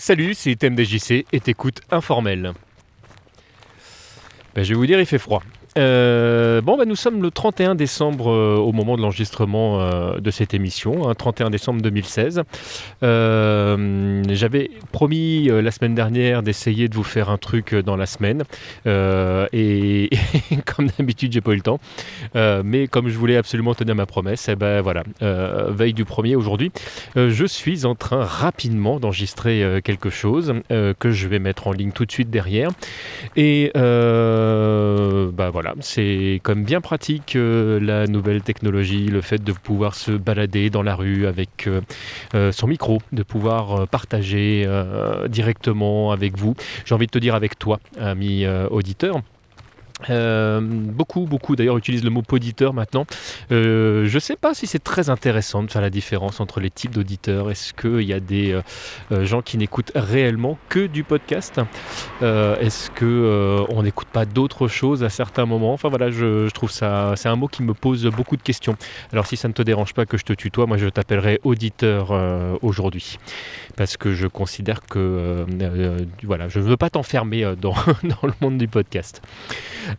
Salut, c'est TMDJC et t'écoutes informel. Ben, je vais vous dire, il fait froid. Euh, bon, bah, nous sommes le 31 décembre euh, au moment de l'enregistrement euh, de cette émission, 31 hein, décembre 2016. J'avais promis la semaine dernière d'essayer de vous faire un truc dans la semaine, et, comme d'habitude, j'ai pas eu le temps. mais comme je voulais absolument tenir ma promesse, eh ben voilà, veille du premier aujourd'hui, je suis en train rapidement d'enregistrer quelque chose que je vais mettre en ligne tout de suite derrière. Et bah voilà c'est comme bien pratique euh, la nouvelle technologie, le fait de pouvoir se balader dans la rue avec euh, euh, son micro, de pouvoir partager directement avec vous. J'ai envie de te dire avec toi, ami auditeur. Euh, beaucoup, beaucoup d'ailleurs utilisent le mot poditeur maintenant. Euh, je ne sais pas si c'est très intéressant de faire la différence entre les types d'auditeurs. Est-ce qu'il y a des euh, gens qui n'écoutent réellement que du podcast? Est-ce qu'on n'écoute pas d'autres choses à certains moments? Enfin voilà, je, je trouve ça, c'est un mot qui me pose beaucoup de questions. Alors si ça ne te dérange pas que je te tutoie, moi je t'appellerai auditeur aujourd'hui parce que je considère que voilà, je ne veux pas t'enfermer dans, dans le monde du podcast.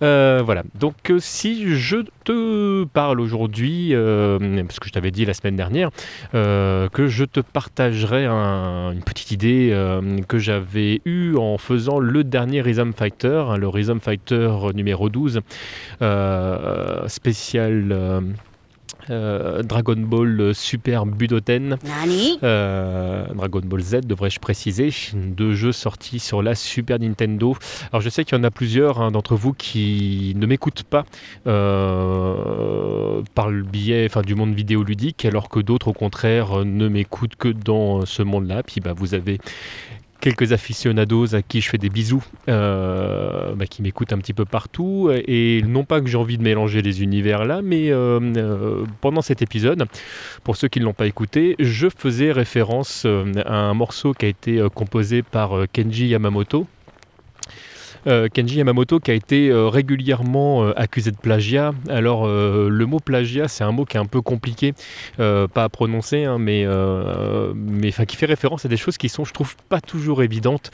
Euh, voilà, donc euh, si je te parle aujourd'hui, euh, parce que je t'avais dit la semaine dernière, que je te partagerai une petite idée que j'avais eue en faisant le dernier Rhythm Fighter, hein, le Rhythm Fighter numéro 12, spécial euh, Dragon Ball Super Budoten, euh, Dragon Ball Z devrais-je préciser, deux jeux sortis sur la Super Nintendo. Alors je sais qu'il y en a plusieurs hein, d'entre vous qui ne m'écoutent pas euh, par le biais enfin, du monde vidéoludique, alors que d'autres au contraire ne m'écoutent que dans ce monde-là. Puis bah, vous avez quelques aficionados à qui je fais des bisous, euh, bah, qui m'écoutent un petit peu partout. Et non pas que j'ai envie de mélanger les univers là, mais euh, euh, pendant cet épisode, pour ceux qui ne l'ont pas écouté, je faisais référence à un morceau qui a été composé par Kenji Yamamoto, Kenji Yamamoto qui a été euh, régulièrement euh, accusé de plagiat. Alors le mot plagiat, c'est un mot qui est un peu compliqué, pas à prononcer, hein, mais, mais qui fait référence à des choses qui sont, je trouve, pas toujours évidentes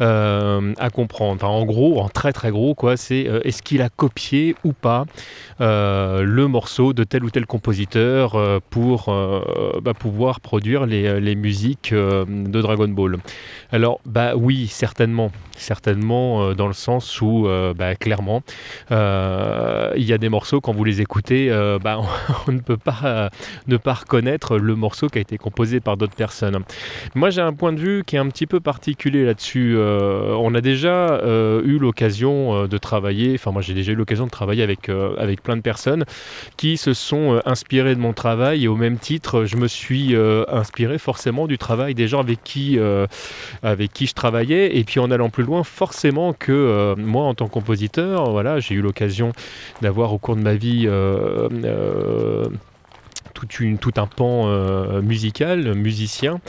à comprendre. en gros, en très très gros, quoi, c'est est-ce qu'il a copié ou pas le morceau de tel ou tel compositeur pour bah, pouvoir produire les, les musiques de Dragon Ball? Alors, bah oui, certainement, certainement dans le sens où, euh, bah, clairement, euh, il y a des morceaux, quand vous les écoutez, euh, bah, on, ne peut pas ne pas reconnaître le morceau qui a été composé par d'autres personnes. Moi, j'ai un point de vue qui est un petit peu particulier là-dessus. on a déjà eu l'occasion de travailler, enfin moi j'ai déjà eu l'occasion de travailler avec, avec plein de personnes qui se sont inspirées de mon travail et au même titre, je me suis inspiré forcément du travail des gens avec qui, avec qui je travaillais et puis en allant plus loin, forcément que euh, moi, en tant que compositeur, voilà, j'ai eu l'occasion d'avoir au cours de ma vie euh, euh, tout, un pan musical, musicien.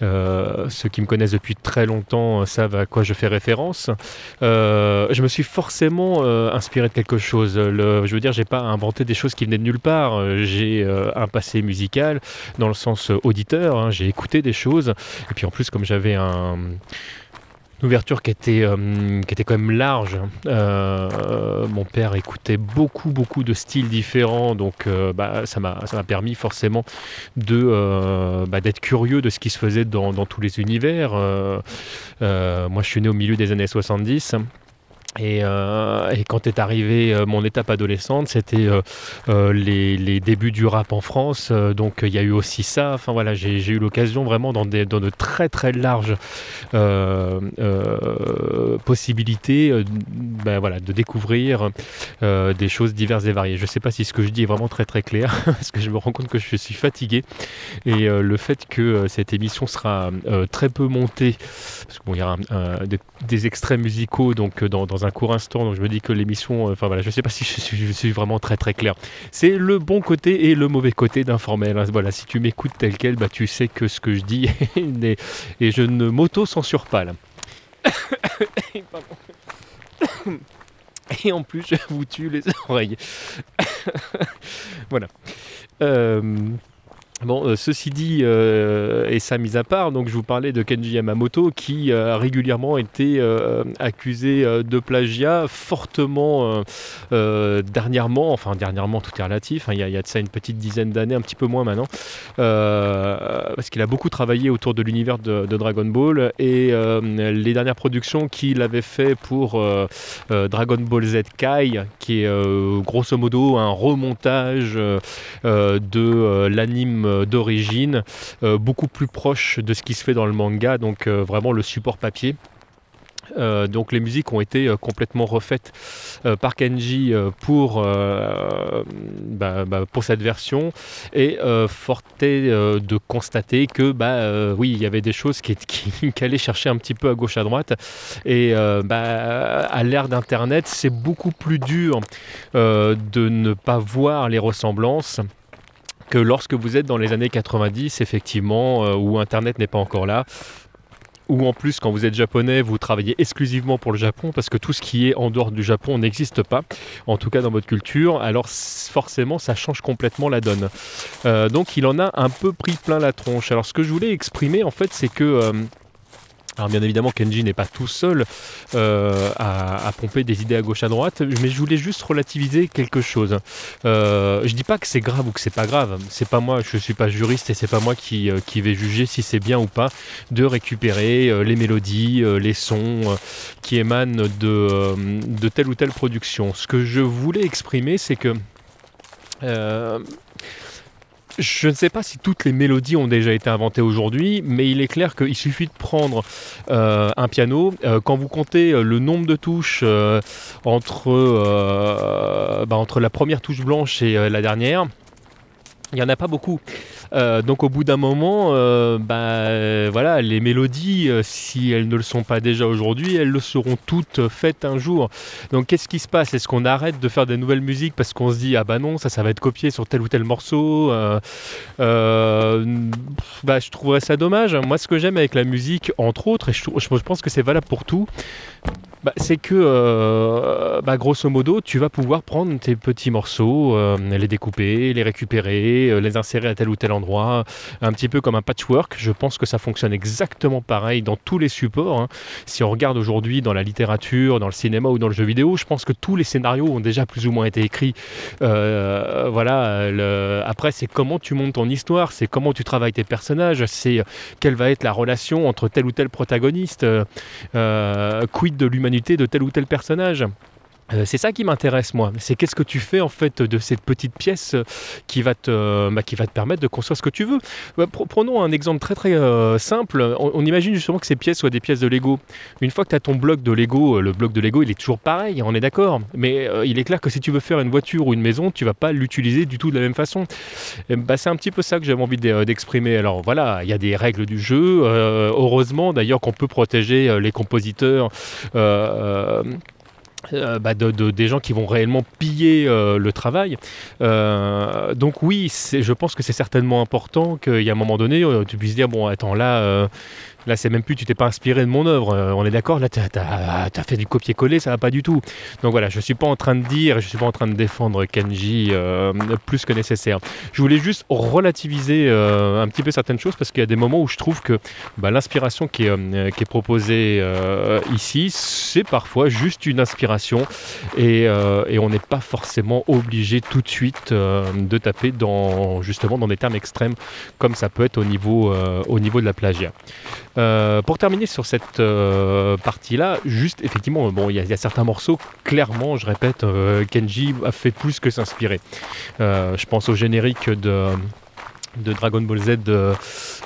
ceux qui me connaissent depuis très longtemps savent à quoi je fais référence. je me suis forcément inspiré de quelque chose. Je veux dire, j'ai pas inventé des choses qui venaient de nulle part. J'ai un passé musical dans le sens auditeur. Hein. j'ai écouté des choses. Et puis en plus, comme j'avais un ouverture qui était, euh, qui était quand même large. Euh, mon père écoutait beaucoup, beaucoup de styles différents, donc euh, bah, ça m'a permis forcément de bah, d'être curieux de ce qui se faisait dans, dans tous les univers. moi, je suis né au milieu des années 70. Euh, et, quand est arrivé euh, mon étape adolescente, c'était euh, les, débuts du rap en France. donc il y a eu aussi ça. Enfin voilà, j'ai eu l'occasion vraiment dans, dans, de très très larges possibilités ben, voilà, de découvrir des choses diverses et variées. Je ne sais pas si ce que je dis est vraiment très très clair, parce que je me rends compte que je suis fatigué. Et le fait que cette émission sera très peu montée, parce qu'il bon, y aura des, extraits musicaux donc dans un court instant, donc je me dis que l'émission, euh, enfin voilà, je sais pas si je suis, vraiment très très clair. C'est le bon côté et le mauvais côté d'informel. Hein. Voilà, si tu m'écoutes tel quel, bah tu sais que ce que je dis et je ne m'auto-censure pas là. Et en plus, je vous tue les oreilles. voilà. Euh, Bon, euh, ceci dit, euh, et ça mise à part, donc je vous parlais de Kenji Yamamoto qui euh, a régulièrement été accusé de plagiat fortement dernièrement, enfin dernièrement tout est relatif, hein, il y, a de ça une petite dizaine d'années, un petit peu moins maintenant, parce qu'il a beaucoup travaillé autour de l'univers de, Dragon Ball et les dernières productions qu'il avait fait pour Dragon Ball Z Kai, qui est grosso modo un remontage de l'anime euh, d'origine, euh, beaucoup plus proche de ce qui se fait dans le manga, donc euh, vraiment le support papier. donc les musiques ont été complètement refaites par Kenji pour, bah, bah, pour cette version. Et forte de constater que bah, oui il y avait des choses qui, qui, allaient chercher un petit peu à gauche à droite. Et bah, à l'ère d'internet c'est beaucoup plus dur de ne pas voir les ressemblances que lorsque vous êtes dans les années 90, effectivement, euh, où Internet n'est pas encore là, ou en plus quand vous êtes japonais, vous travaillez exclusivement pour le Japon, parce que tout ce qui est en dehors du Japon n'existe pas, en tout cas dans votre culture, alors forcément ça change complètement la donne. Euh, donc il en a un peu pris plein la tronche. Alors ce que je voulais exprimer en fait, c'est que... Euh, alors bien évidemment, Kenji n'est pas tout seul euh, à, pomper des idées à gauche à droite, mais je voulais juste relativiser quelque chose. Euh, je dis pas que c'est grave ou que c'est pas grave. C'est pas moi, je suis pas juriste et c'est pas moi qui, euh, qui vais juger si c'est bien ou pas de récupérer euh, les mélodies, les sons qui émanent de, de telle ou telle production. Ce que je voulais exprimer, c'est que je ne sais pas si toutes les mélodies ont déjà été inventées aujourd'hui, mais il est clair qu'il suffit de prendre euh, un piano. Euh, quand vous comptez euh, le nombre de touches bah, entre la première touche blanche et la dernière, il n'y en a pas beaucoup. Euh, donc au bout d'un moment, euh, bah, voilà, les mélodies, euh, si elles ne le sont pas déjà aujourd'hui, elles le seront toutes faites un jour. Donc qu'est-ce qui se passe? Est-ce qu'on arrête de faire des nouvelles musiques parce qu'on se dit ah bah non, ça, ça va être copié sur tel ou tel morceau bah, Je trouverais ça dommage. Moi, ce que j'aime avec la musique, entre autres, et je pense que c'est valable pour tout, bah, c'est que, euh, bah, grosso modo, tu vas pouvoir prendre tes petits morceaux, euh, les découper, les récupérer, euh, les insérer à tel ou tel endroit, un petit peu comme un patchwork. Je pense que ça fonctionne exactement pareil dans tous les supports. Hein. Si on regarde aujourd'hui dans la littérature, dans le cinéma ou dans le jeu vidéo, je pense que tous les scénarios ont déjà plus ou moins été écrits. voilà. Après, c'est comment tu montes ton histoire, c'est comment tu travailles tes personnages, c'est quelle va être la relation entre tel ou tel protagoniste, quid de l'humanité de tel ou tel personnage. Euh, c'est ça qui m'intéresse moi. C'est qu'est-ce que tu fais en fait de cette petite pièce euh, qui va te, euh, bah, qui va te permettre de construire ce que tu veux. Bah, prenons un exemple très très simple. On, imagine justement que ces pièces soient des pièces de Lego. Une fois que tu as ton bloc de Lego, le bloc de Lego il est toujours pareil, on est d'accord. Mais il est clair que si tu veux faire une voiture ou une maison, tu vas pas l'utiliser du tout de la même façon. Bah, c'est un petit peu ça que j'avais envie d'exprimer. Alors voilà, il y a des règles du jeu. heureusement d'ailleurs qu'on peut protéger les compositeurs. Euh, bah, de, des gens qui vont réellement piller euh, le travail. Euh, donc oui, je pense que c'est certainement important qu'il y a un moment donné, tu puisses dire, bon, attends, là, Là, c'est même plus, tu t'es pas inspiré de mon œuvre. Euh, on est d'accord Là, tu as, fait du copier-coller, ça va pas du tout. Donc voilà, je suis pas en train de dire, je suis pas en train de défendre Kenji euh, plus que nécessaire. Je voulais juste relativiser euh, un petit peu certaines choses parce qu'il y a des moments où je trouve que bah, l'inspiration qui est, proposée ici, c'est parfois juste une inspiration et, et on n'est pas forcément obligé tout de suite de taper dans justement dans des termes extrêmes comme ça peut être au niveau, au niveau de la plagiat. Euh, pour terminer sur cette euh, partie-là, juste effectivement, bon, il y, a certains morceaux, clairement, je répète, euh, Kenji a fait plus que s'inspirer. je pense au générique de de Dragon Ball Z de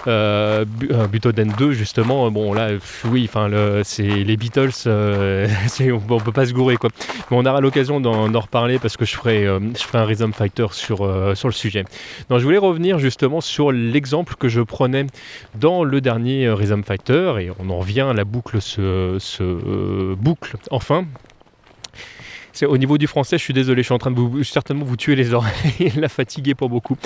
euh, Butoden 2 justement bon là oui enfin c'est les Beatles on, peut pas se gourer quoi. Mais on aura l'occasion d'en reparler parce que je ferai je ferai un Rhythm Fighter sur sur le sujet. Donc je voulais revenir justement sur l'exemple que je prenais dans le dernier Rhythm Fighter et on en revient la boucle se boucle enfin au niveau du français, je suis désolé, je suis en train de certainement vous tuer les oreilles, la fatiguer pour beaucoup.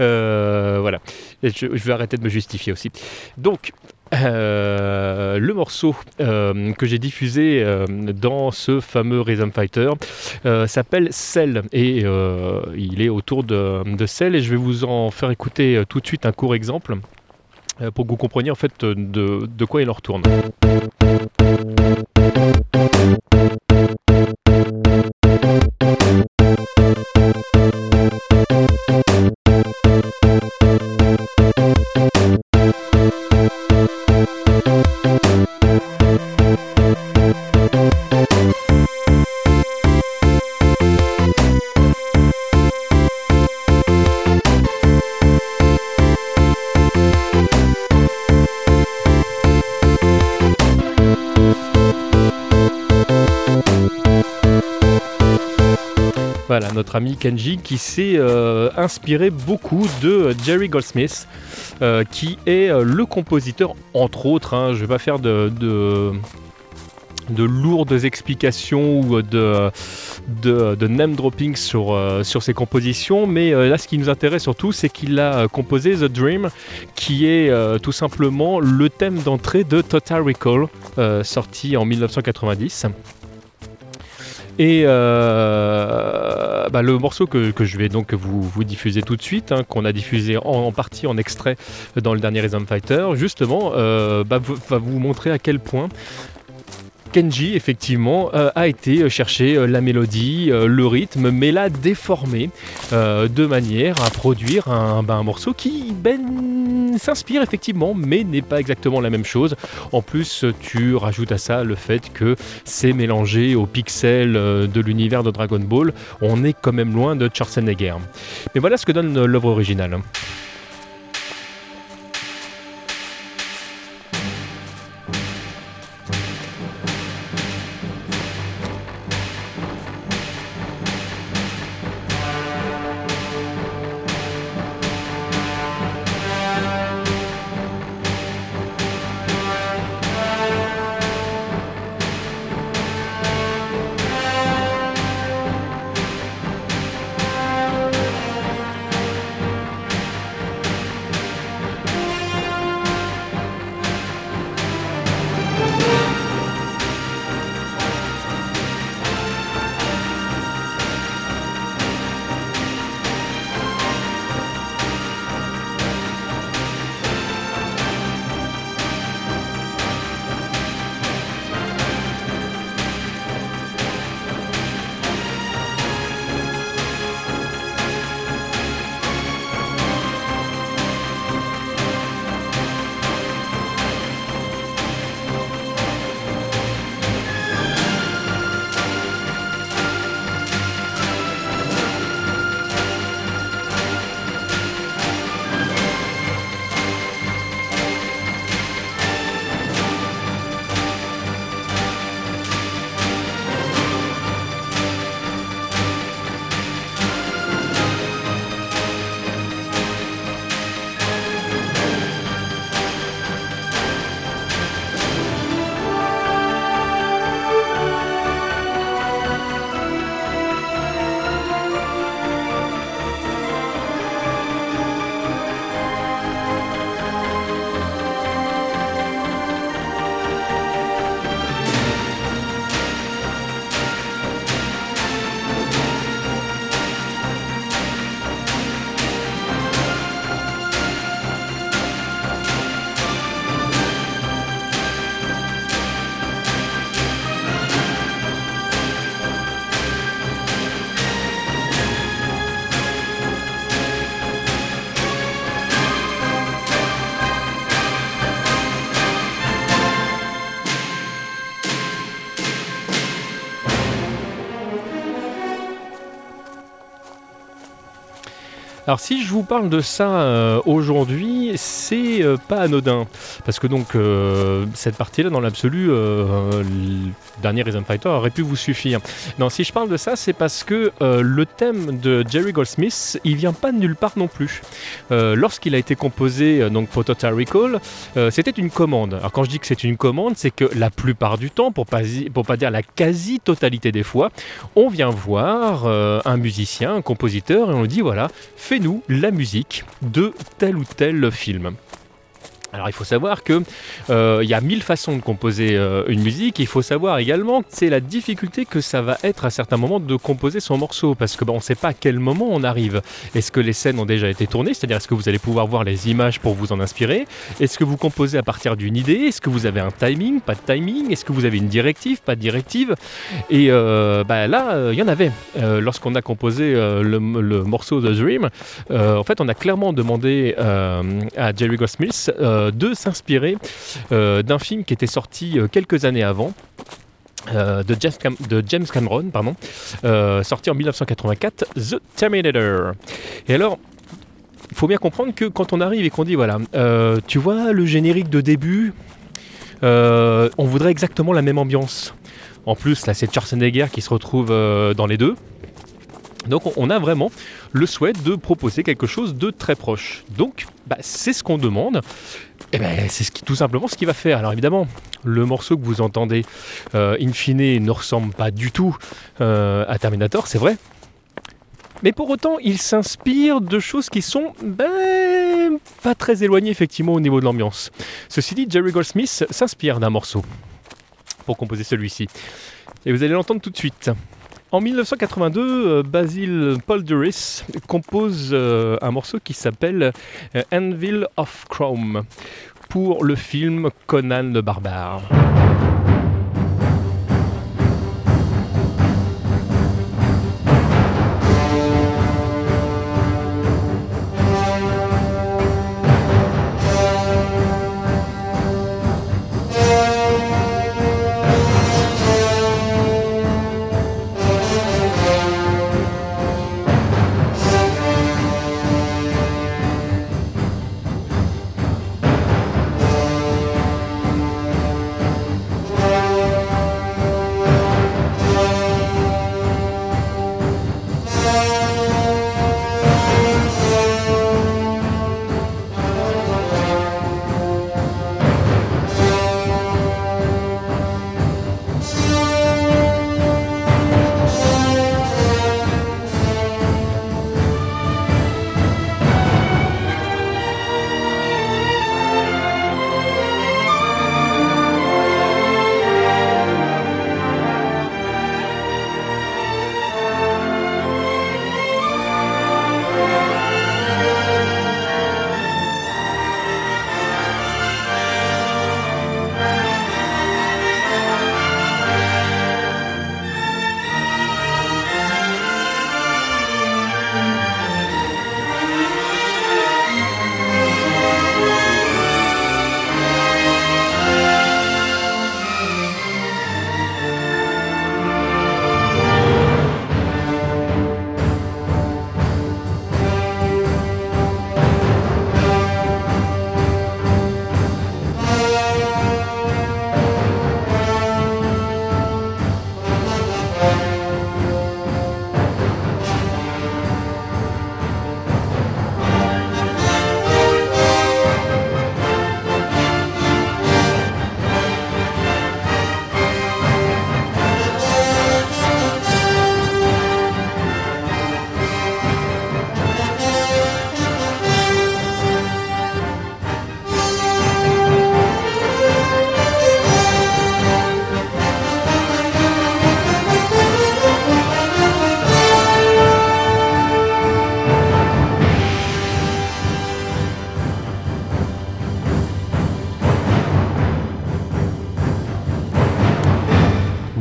Euh, voilà, je, vais arrêter de me justifier aussi. Donc, Euh, le morceau euh, que j'ai diffusé dans ce fameux Rhythm Fighter s'appelle Cell et il est autour de, Cell et je vais vous en faire écouter tout de suite un court exemple pour que vous compreniez en fait de quoi il en retourne. Notre ami Kenji qui s'est euh, inspiré beaucoup de Jerry Goldsmith, euh, qui est euh, le compositeur, entre autres, hein, je ne vais pas faire de, de, lourdes explications ou de, name dropping sur ses compositions, mais là ce qui nous intéresse surtout c'est qu'il a composé The Dream qui est tout simplement le thème d'entrée de Total Recall sorti en 1990. Et euh, bah, le morceau que, je vais donc vous, diffuser tout de suite, hein, qu'on a diffusé en, partie en extrait dans le dernier Rhythm Fighter, justement, euh, bah, va vous montrer à quel point Kenji, effectivement, euh, a été chercher euh, la mélodie, euh, le rythme, mais l'a déformé de manière à produire un, ben, morceau qui ben, s'inspire effectivement, mais n'est pas exactement la même chose. En plus, tu rajoutes à ça le fait que c'est mélangé aux pixels de l'univers de Dragon Ball. On est quand même loin de Schwarzenegger. Mais voilà ce que donne l'œuvre originale. Alors si je vous parle de ça euh, aujourd'hui, c'est euh, pas anodin. Parce que donc euh, cette partie-là, dans l'absolu, le dernier Rhythm Fighter aurait pu vous suffire. Non, si je parle de ça, c'est parce que le thème de Jerry Goldsmith, il vient pas de nulle part non plus. Lorsqu'il a été composé donc pour Total Recall, c'était une commande. Alors quand je dis que c'est une commande, c'est que la plupart du temps, pour pas, pour pas dire la quasi-totalité des fois, on vient voir un musicien, un compositeur, et on lui dit voilà, fais nous la musique de tel ou tel film. Alors il faut savoir que euh, il y a mille façons de composer euh, une musique. Il faut savoir également c'est la difficulté que ça va être à certains moments de composer son morceau parce que on ne sait pas à quel moment on arrive. Est-ce que les scènes ont déjà été tournées, c'est-à-dire est-ce que vous allez pouvoir voir les images pour vous en inspirer? Est-ce que vous composez à partir d'une idée? Est-ce que vous avez un timing? Pas de timing? Est-ce que vous avez une directive? Pas de directive? Et bah, là, il y en avait. Lorsqu'on a composé le, morceau The Dream, en fait, on a clairement demandé à Jerry Goldsmith de s'inspirer euh, d'un film qui était sorti euh, quelques années avant. de, James Cameron, sorti en 1984, The Terminator. Et alors, il faut bien comprendre que quand on arrive et qu'on dit, voilà, tu vois le générique de début, on voudrait exactement la même ambiance. En plus, là, c'est Schwarzenegger qui se retrouve dans les deux. Donc on a vraiment le souhait de proposer quelque chose de très proche. Donc bah, c'est ce qu'on demande. Eh ben, c'est tout simplement ce qu'il va faire. Alors évidemment, le morceau que vous entendez euh, in fine ne ressemble pas du tout euh, à Terminator, c'est vrai. Mais pour autant, il s'inspire de choses qui sont ben, pas très éloignées effectivement au niveau de l'ambiance. Ceci dit, Jerry Goldsmith s'inspire d'un morceau pour composer celui-ci. Et vous allez l'entendre tout de suite. En 1982, euh, Basil Polderis compose euh, un morceau qui s'appelle euh, Anvil of Chrome pour le film Conan le barbare.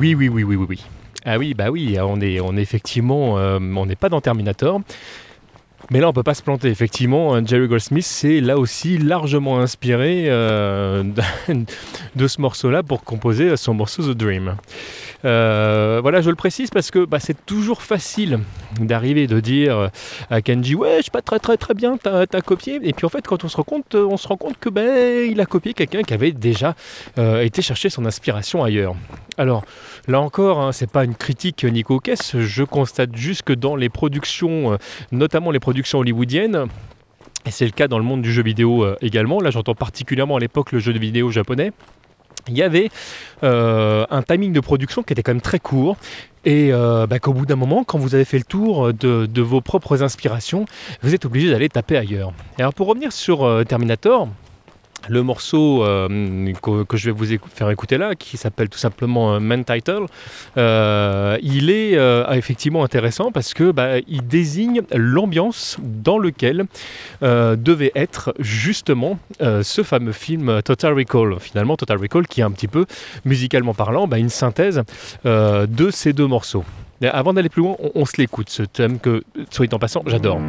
Oui, oui, oui, oui, oui. Ah oui, bah oui, on est, on est effectivement, euh, on n'est pas dans Terminator. Mais là, on peut pas se planter. Effectivement, Jerry Goldsmith s'est là aussi largement inspiré euh, de ce morceau-là pour composer son morceau The Dream. Euh, voilà, je le précise parce que bah, c'est toujours facile d'arriver de dire à Kenji ouais, je suis pas très très très bien, t'as as copié. Et puis en fait, quand on se rend compte, on se rend compte que ben il a copié quelqu'un qui avait déjà été chercher son inspiration ailleurs. Alors là encore, hein, c'est pas une critique Nico Kess, je constate juste que dans les productions, notamment les productions hollywoodienne. Et c'est le cas dans le monde du jeu vidéo euh, également. Là, j'entends particulièrement à l'époque le jeu de vidéo japonais. Il y avait euh, un timing de production qui était quand même très court et euh, bah, qu'au bout d'un moment, quand vous avez fait le tour de, vos propres inspirations, vous êtes obligé d'aller taper ailleurs. alors pour revenir sur Terminator, le morceau euh, que, je vais vous faire écouter là, qui s'appelle tout simplement euh, Man Title, euh, il est effectivement intéressant parce que bah, il désigne l'ambiance dans lequel devait être justement ce fameux film Total Recall. Finalement, Total Recall qui est un petit peu, musicalement parlant, bah, une synthèse de ces deux morceaux. Avant d'aller plus loin, on, on se l'écoute, ce thème que, soit en passant, j'adore.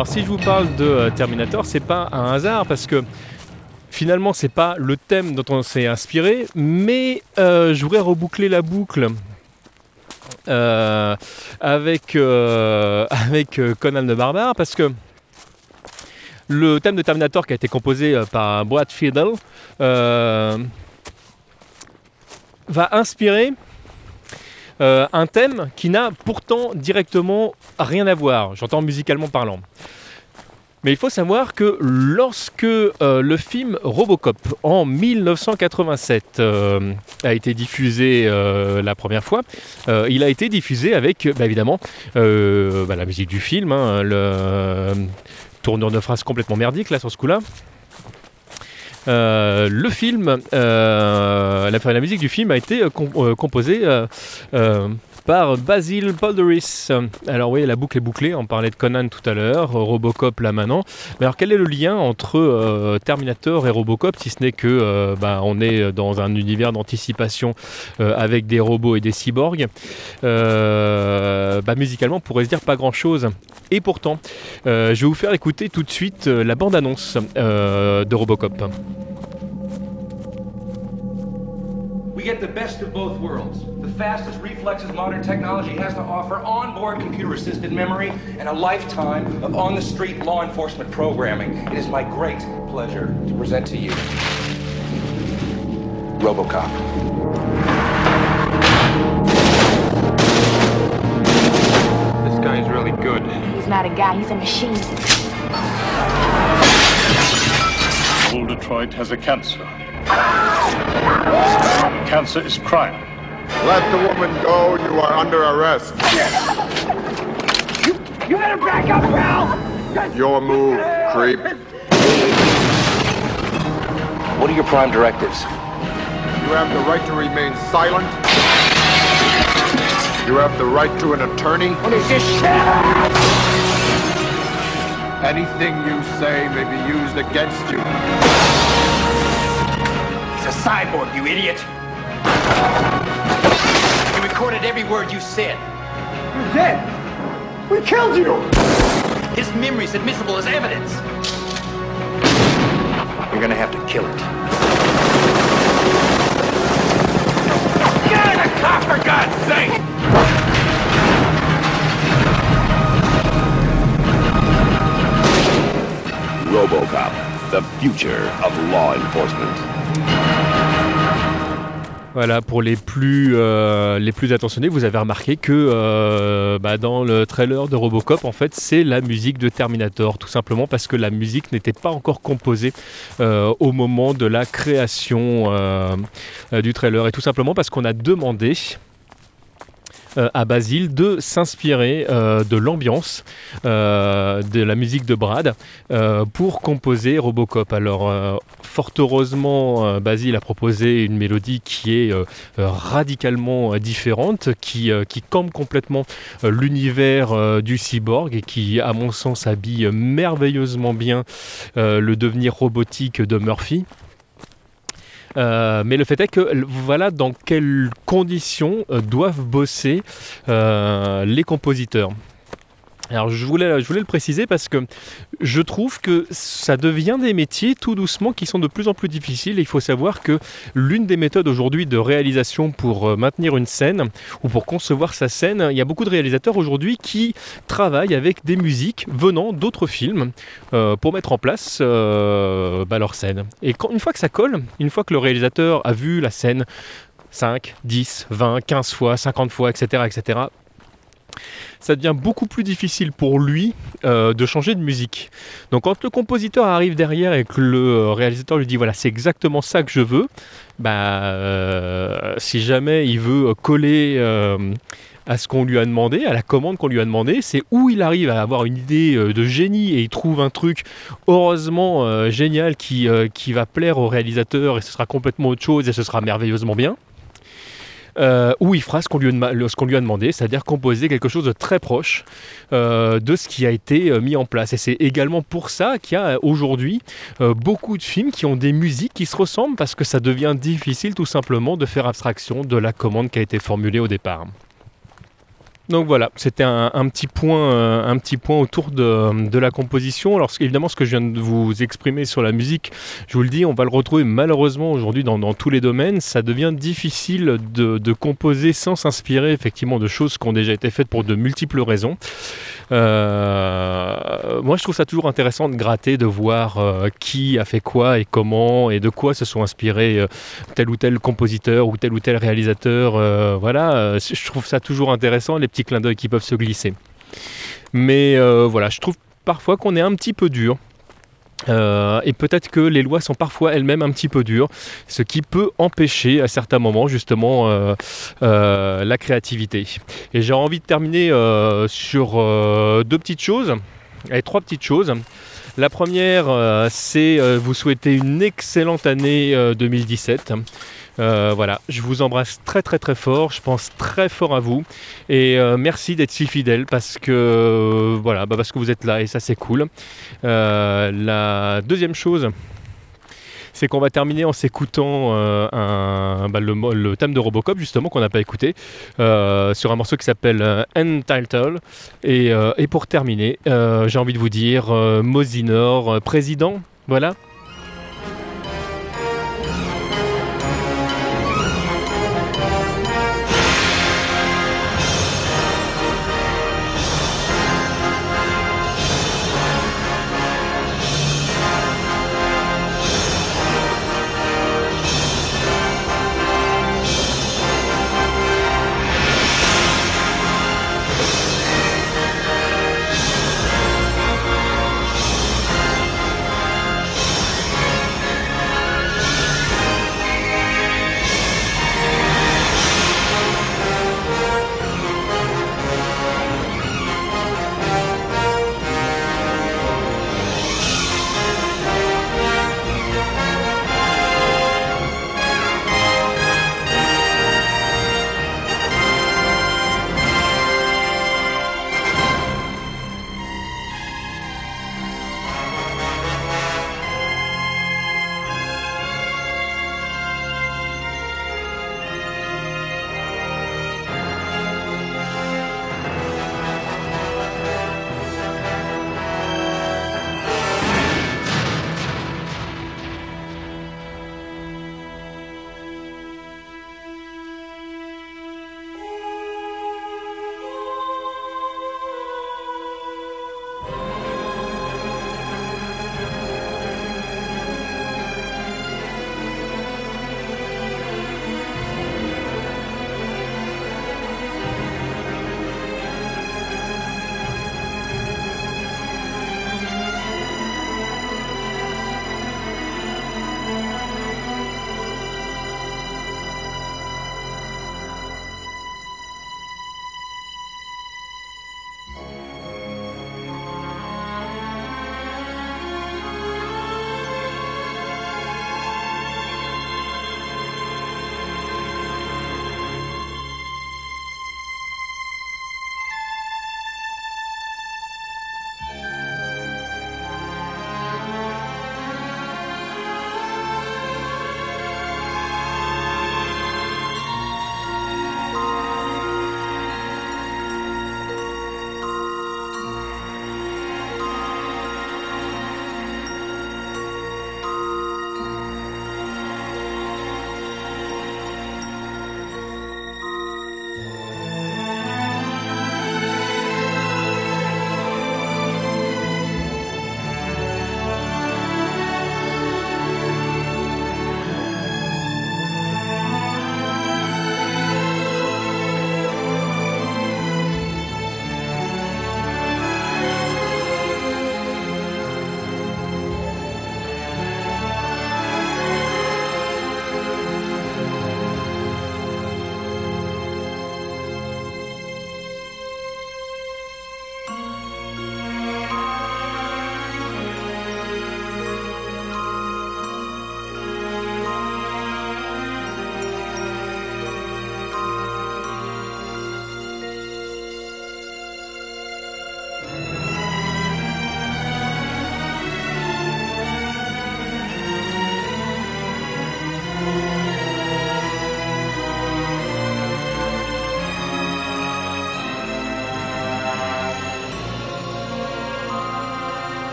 Alors si je vous parle de euh, Terminator, c'est pas un hasard parce que finalement c'est pas le thème dont on s'est inspiré, mais euh, je voudrais reboucler la boucle euh, avec, avec Conan le Barbare parce que le thème de Terminator qui a été composé par Brad Fiedel va inspirer euh, un thème qui n'a pourtant directement rien à voir, j'entends musicalement parlant. Mais il faut savoir que lorsque euh, le film Robocop en 1987 euh, a été diffusé la première fois, il a été diffusé avec bah, évidemment bah, la musique du film, hein, le tourneur de phrase complètement merdique là sur ce coup-là. Euh, le film, euh, la, la, musique du film a été euh, composée Basil Polderis. Alors oui, la boucle est bouclée, on parlait de Conan tout à l'heure, Robocop là maintenant. Mais alors quel est le lien entre Terminator et Robocop, si ce n'est que bah, on est dans un univers d'anticipation avec des robots et des cyborgs bah, Musicalement, on pourrait se dire pas grand-chose. Et pourtant, je vais vous faire écouter tout de suite la bande-annonce de Robocop. We get the best of both worlds. The fastest reflexes modern technology has to offer, onboard computer-assisted memory, and a lifetime of on-the-street law enforcement programming. It is my great pleasure to present to you RoboCop. This guy's really good. He's not a guy, he's a machine. Old Detroit has a cancer. Cancer is crime. Let the woman go. You are under arrest. You, you better back up, pal. Your move, creep. What are your prime directives? You have the right to remain silent. You have the right to an attorney. What is this shit? Anything you say may be used against you a cyborg, you idiot. He recorded every word you said. You're dead. We killed you. His memory's admissible as evidence. You're gonna have to kill it. Get in the car, for God's sake! RoboCop, the future of law enforcement. Voilà, pour les plus, euh, les plus attentionnés, vous avez remarqué que euh, bah, dans le trailer de Robocop, en fait, c'est la musique de Terminator, tout simplement parce que la musique n'était pas encore composée euh, au moment de la création du trailer, et tout simplement parce qu'on a demandé euh, à Basile de s'inspirer euh, de l'ambiance euh, de la musique de Brad pour composer Robocop. Alors, fort heureusement, Basile a proposé une mélodie qui est radicalement différente, qui, qui campe complètement l'univers du cyborg et qui, à mon sens, habille merveilleusement bien le devenir robotique de Murphy. Euh, mais le fait est que voilà dans quelles conditions euh, doivent bosser euh, les compositeurs. Alors je voulais, le préciser parce que je trouve que ça devient des métiers tout doucement qui sont de plus en plus difficiles. il faut savoir que l'une des méthodes aujourd'hui de réalisation pour euh, maintenir une scène ou pour concevoir sa scène, il y a beaucoup de réalisateurs aujourd'hui qui travaillent avec des musiques venant d'autres films euh, pour mettre en place euh, bah, leur scène. Et une fois que ça colle, une fois que le réalisateur a vu la scène 5, 10, 20, 15 fois, 50 fois, etc., etc., ça devient beaucoup plus difficile pour lui euh, de changer de musique. Donc quand le compositeur arrive derrière et que le euh, réalisateur lui dit voilà c'est exactement ça que je veux, bah euh, si jamais il veut coller à ce qu'on lui a demandé, à la commande qu'on lui a demandé, c'est où il arrive à avoir une idée de génie et il trouve un truc heureusement génial qui, qui va plaire au réalisateur et ce sera complètement autre chose et ce sera merveilleusement bien. Euh, où il fera ce qu'on lui, a demandé, c'est-à-dire composer quelque chose de très proche euh, de ce qui a été euh, mis en place. Et c'est également pour ça qu'il y a aujourd'hui beaucoup de films qui ont des musiques qui se ressemblent parce que ça devient difficile tout simplement de faire abstraction de la commande qui a été formulée au départ. Donc voilà, c'était un, petit point, euh, un petit point autour de, la composition. Alors évidemment, ce que je viens de vous exprimer sur la musique, je vous le dis, on va le retrouver malheureusement aujourd'hui dans, tous les domaines. Ça devient difficile de, composer sans s'inspirer effectivement de choses qui ont déjà été faites pour de multiples raisons. Euh, moi, je trouve ça toujours intéressant de gratter, de voir euh, qui a fait quoi et comment et de quoi se sont inspirés tel ou tel compositeur ou tel ou tel réalisateur. voilà, je trouve ça toujours intéressant les petits clins d'œil qui peuvent se glisser. Mais euh, voilà, je trouve parfois qu'on est un petit peu dur. Euh, et peut-être que les lois sont parfois elles-mêmes un petit peu dures, ce qui peut empêcher à certains moments justement euh, la créativité. Et j'ai envie de terminer sur deux petites choses, et trois petites choses. La première, c'est vous souhaiter une excellente année 2017. Euh, voilà, je vous embrasse très très très fort, je pense très fort à vous. Et euh, merci d'être si fidèle parce que euh, voilà, bah, parce que vous êtes là et ça c'est cool. la deuxième chose, c'est qu'on va terminer en s'écoutant bah, le, thème de Robocop justement qu'on n'a pas écouté sur un morceau qui s'appelle Untitled et, et, pour terminer j'ai envie de vous dire Mosinor président. Voilà